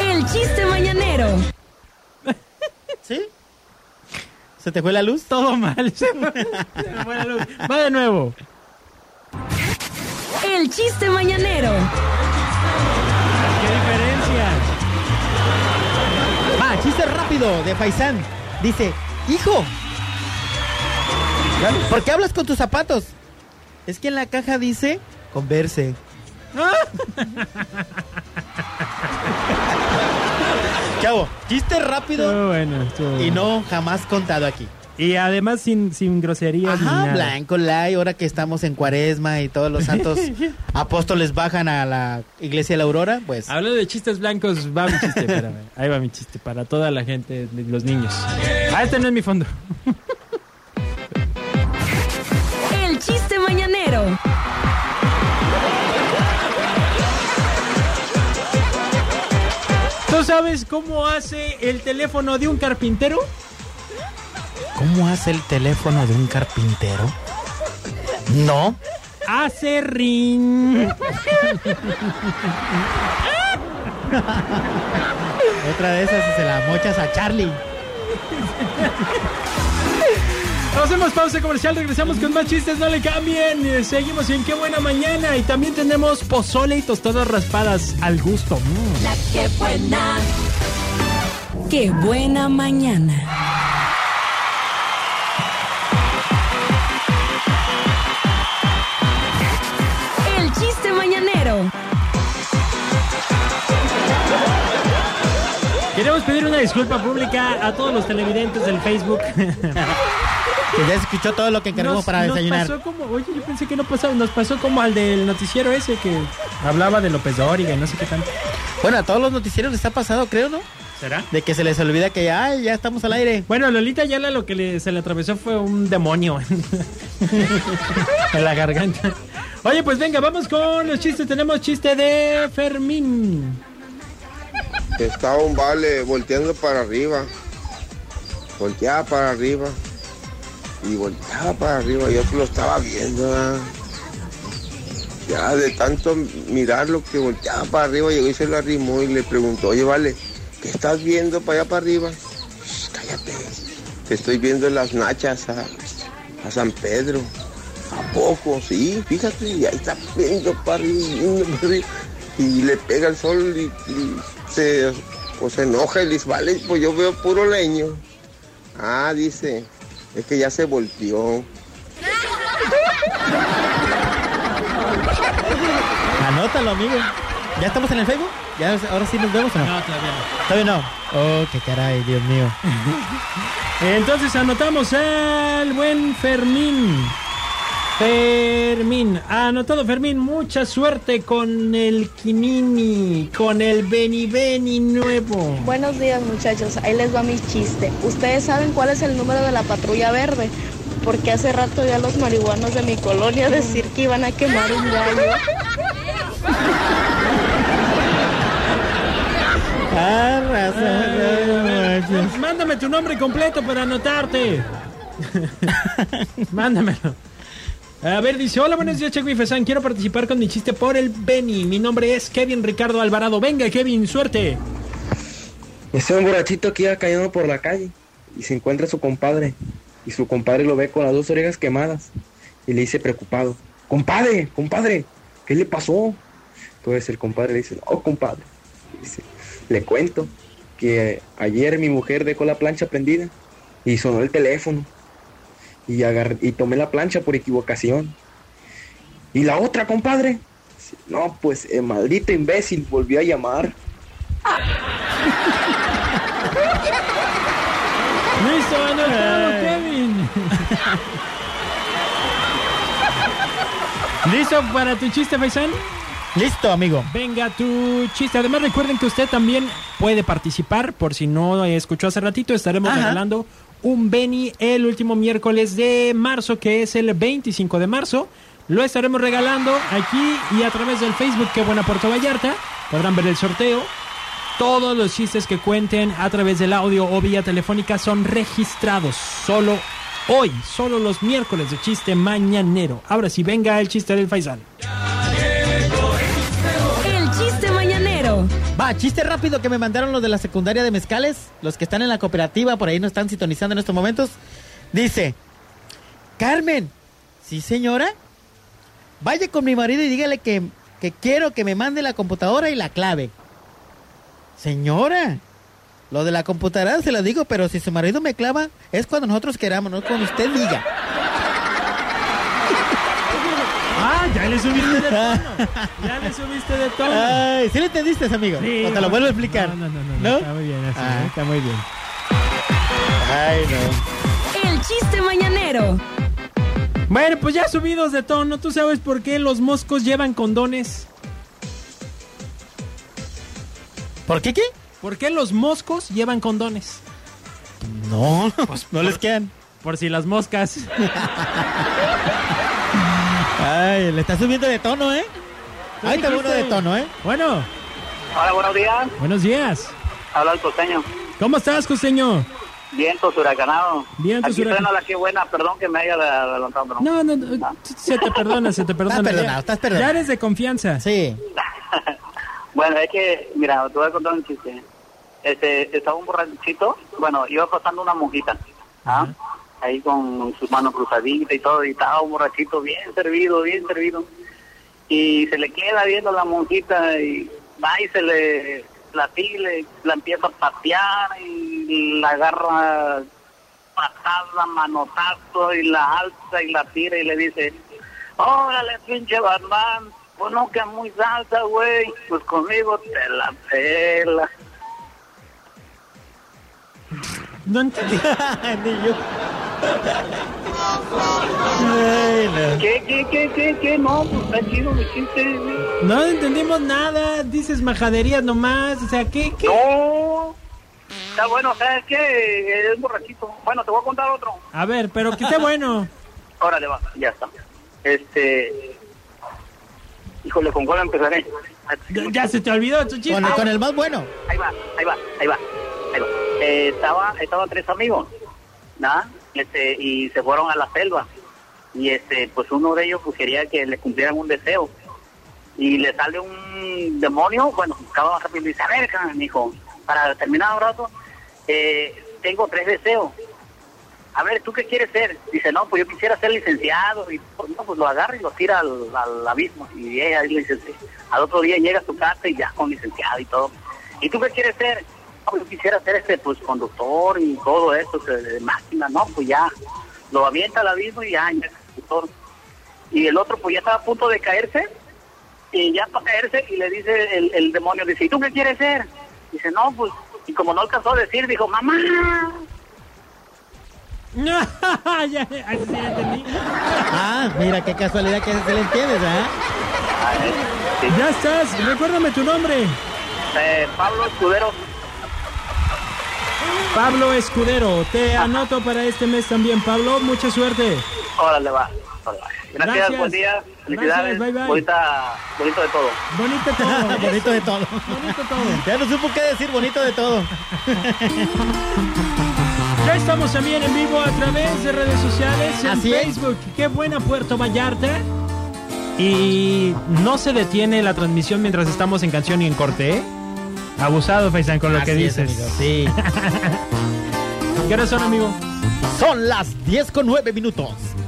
El chiste mañanero. ¿Sí? ¿Se te fue la luz? Todo mal. Se me fue la luz. Va de nuevo. El chiste mañanero. ¿Qué diferencia? Va, chiste rápido de Faisán. Dice, hijo, ¿por qué hablas con tus zapatos? Es que en la caja dice, converse. Chavo, chiste rápido Estuvo bueno, estuvo y bueno. no jamás contado aquí. Y además sin, sin groserías ni Ajá, nada. blanco, light, ahora que estamos en cuaresma y todos los santos apóstoles bajan a la iglesia de la aurora, pues... Hablando de chistes blancos, va mi chiste, espérame. Ahí va mi chiste para toda la gente, los niños. Ah, este no es mi fondo. Sabes cómo hace el teléfono de un carpintero? ¿Cómo hace el teléfono de un carpintero? No. Hace ring. Otra de esas se la mochas a Charlie. Hacemos pausa comercial, regresamos con más chistes, no le cambien. Eh, Seguimos en Qué Buena Mañana y también tenemos pozole y tostadas raspadas al gusto. Mm. La que buena. Qué buena mañana. El chiste mañanero. Queremos pedir una disculpa pública a todos los televidentes del Facebook. Que ya escuchó todo lo que Nos- para nos desayunar. pasó como, oye, yo pensé que no pasaba, nos pasó como al del noticiero ese que hablaba de López Dóriga y no sé qué tanto. Bueno, a todos los noticieros les ha pasado, creo, ¿no? ¿Será? De que se les olvida que ya, ay, ya estamos al aire. Bueno, a Lolita Yala lo que le- se le atravesó fue un demonio en la garganta. Oye, pues venga, vamos con los chistes. Tenemos chiste de Fermín. Estaba un vale volteando para arriba. Volteaba para arriba. Y volteaba para arriba. Yo lo estaba viendo. ¿ah? Ya de tanto mirarlo que volteaba para arriba, llegó y se lo arrimó y le preguntó, oye, vale, ¿qué estás viendo para allá para arriba? "Shh, cállate. Te estoy viendo en las nachas a, a San Pedro. ¿A poco? Sí, fíjate, y ahí está viendo para arriba, viendo para arriba. Y le pega el sol y, se, pues, se enoja y dice, vale, pues yo veo puro leño. Ah, dice, es que ya se volteó. Anótalo, amigo. ¿Ya estamos en el Facebook? ¿Ya, ¿Ahora sí nos vemos o no? No, todavía no. Todavía no. Oh, qué caray, Dios mío. Entonces anotamos al buen Fermín. Fermín, anotado Fermín, mucha suerte con el Kinini, con el Beni Beni nuevo. Buenos días muchachos, ahí les va mi chiste. ¿Ustedes saben cuál es el número de la patrulla verde? Porque hace rato ya los marihuanos de mi colonia decir que iban a quemar un gallo. Mándame tu nombre completo para anotarte. Mándamelo. A ver, dice, hola, buenos días, Checo y Fesan. Quiero participar con mi chiste por el Beni. Mi nombre es Kevin Ricardo Alvarado. Venga, Kevin, suerte. Está un borrachito que iba cayendo por la calle y se encuentra su compadre. Y su compadre lo ve con las dos orejas quemadas y le dice preocupado, compadre, compadre, ¿qué le pasó? Entonces el compadre le dice, oh compadre, Dice, le cuento que ayer mi mujer dejó la plancha prendida y sonó el teléfono y, agarré, y tomé la plancha por equivocación. ¿Y la otra, compadre? No, pues el maldito imbécil volvió a llamar. Listo. Kevin. ¿Listo para tu chiste, Faisan? Listo, amigo. Venga, tu chiste. Además, recuerden que usted también puede participar. Por si no escuchó hace ratito, estaremos Ajá. regalando un Beni el último miércoles de marzo, que es el 25 de marzo. Lo estaremos regalando aquí y a través del Facebook Que Buena Puerto Vallarta. Podrán ver el sorteo. Todos los chistes que cuenten a través del audio o vía telefónica son registrados. Solo hoy, solo los miércoles de chiste mañanero. Ahora sí, venga el chiste del Faisal. Va, chiste rápido que me mandaron los de la secundaria de Mezcales, los que están en la cooperativa, por ahí nos están sintonizando en estos momentos. Dice, Carmen, ¿sí señora? Vaya con mi marido y dígale que, que quiero que me mande la computadora y la clave. Señora, lo de la computadora se lo digo, pero si su marido me clava, es cuando nosotros queramos, no cuando usted diga. Ah, ya le subiste de tono. Ya le subiste de tono. Ay, ¿sí le entendiste, amigo? Sí, o te lo vuelvo a explicar. No, no, no, no, no, Está muy bien, así, Ah. está muy bien. Ay, no. El chiste mañanero. Bueno, pues ya subidos de tono, ¿tú sabes por qué los moscos llevan condones? ¿Por qué qué? ¿Por qué los moscos llevan condones? No, no les quedan. Por si las moscas. Ay, le está subiendo de tono, ¿eh? Ahí está uno de tono, ¿eh? Bueno, Hola, buenos días. buenos días. Habla el costeño. ¿Cómo estás, costeño? Vientos huracanados. Vientos Aquí la que buena, perdón que me haya adelantado. pero- No, no, no, se te perdona, se te perdona. Estás perdonado, Ya- estás perdonado. Ya eres de confianza. Sí. bueno, es que, mira, te voy a contar un chiste. Este, estaba un borrachito, bueno, iba pasando una monjita, ¿ah? Ahí con sus manos cruzaditas y todo, y estaba un borrachito bien servido, bien servido. Y se le queda viendo la monjita y va y se le, la sigue, la empieza a patear y la agarra patada, manotazo y la alza y la tira y le dice, órale pinche que es muy alta, güey, pues conmigo te la pela. No entendí. Yo. ¿Qué, qué, qué, qué, qué? No, pues está chido mi chiste. No entendimos nada. Dices majaderías nomás. O sea, ¿qué? qué? No. Está bueno, ¿sabes qué? Es borrachito. Bueno, te voy a contar otro. A ver, pero que esté bueno. Órale, va, ya está. Este... Híjole, ¿con cuál empezaré? Ya, ya se te olvidó tu chiste. Con, con el más bueno. Ahí va, ahí va, ahí va, ahí va. Eh, estaba, estaba tres amigos, ¿nada? Este, y se fueron a la selva. Y este, pues uno de ellos pues, quería que le cumplieran un deseo. Y le sale un demonio, bueno, acaba rápido y dice, a ver, hijo, para terminar un rato, eh, tengo tres deseos. A ver, ¿tú qué quieres ser? Dice, no, pues yo quisiera ser licenciado. Y pues, no, pues lo agarra y lo tira al, al abismo. Y ella dice, al otro día llega a su casa y ya con licenciado y todo. ¿Y tú qué quieres ser? No, yo quisiera ser este, pues, conductor y todo eso, que de máquina, ¿no? Pues ya, lo avienta al abismo y ya, ya es conductor. Y el otro, pues ya estaba a punto de caerse, y ya para caerse, y le dice el, el demonio, dice, ¿y tú qué quieres ser? Dice, no, pues, y como no alcanzó a decir, dijo, mamá. ya, ya, así sí ya entendí. Ah, mira qué casualidad que se le entiende, ¿verdad? Sí. Ya estás. Recuérdame tu nombre. Eh, Pablo Escudero, Pablo Escudero. Te anoto para este mes también, Pablo. Mucha suerte. órale va. órale. Gracias, Gracias. buen día, felicidades, Gracias, bye, bye. Bonita, bonito de todo. Bonito todo. bonito de todo. Bonito todo. Ya no supo qué decir, bonito de todo. Ya estamos también en vivo a través de redes sociales, en Así es. Facebook. Qué buena Puerto Vallarta. Y no se detiene la transmisión mientras estamos en canción y en corte, ¿eh? Abusado, Faisan, con lo que Así es, dices. amigo, Sí. ¿Qué horas son, amigo? Son las 10 con 9 minutos.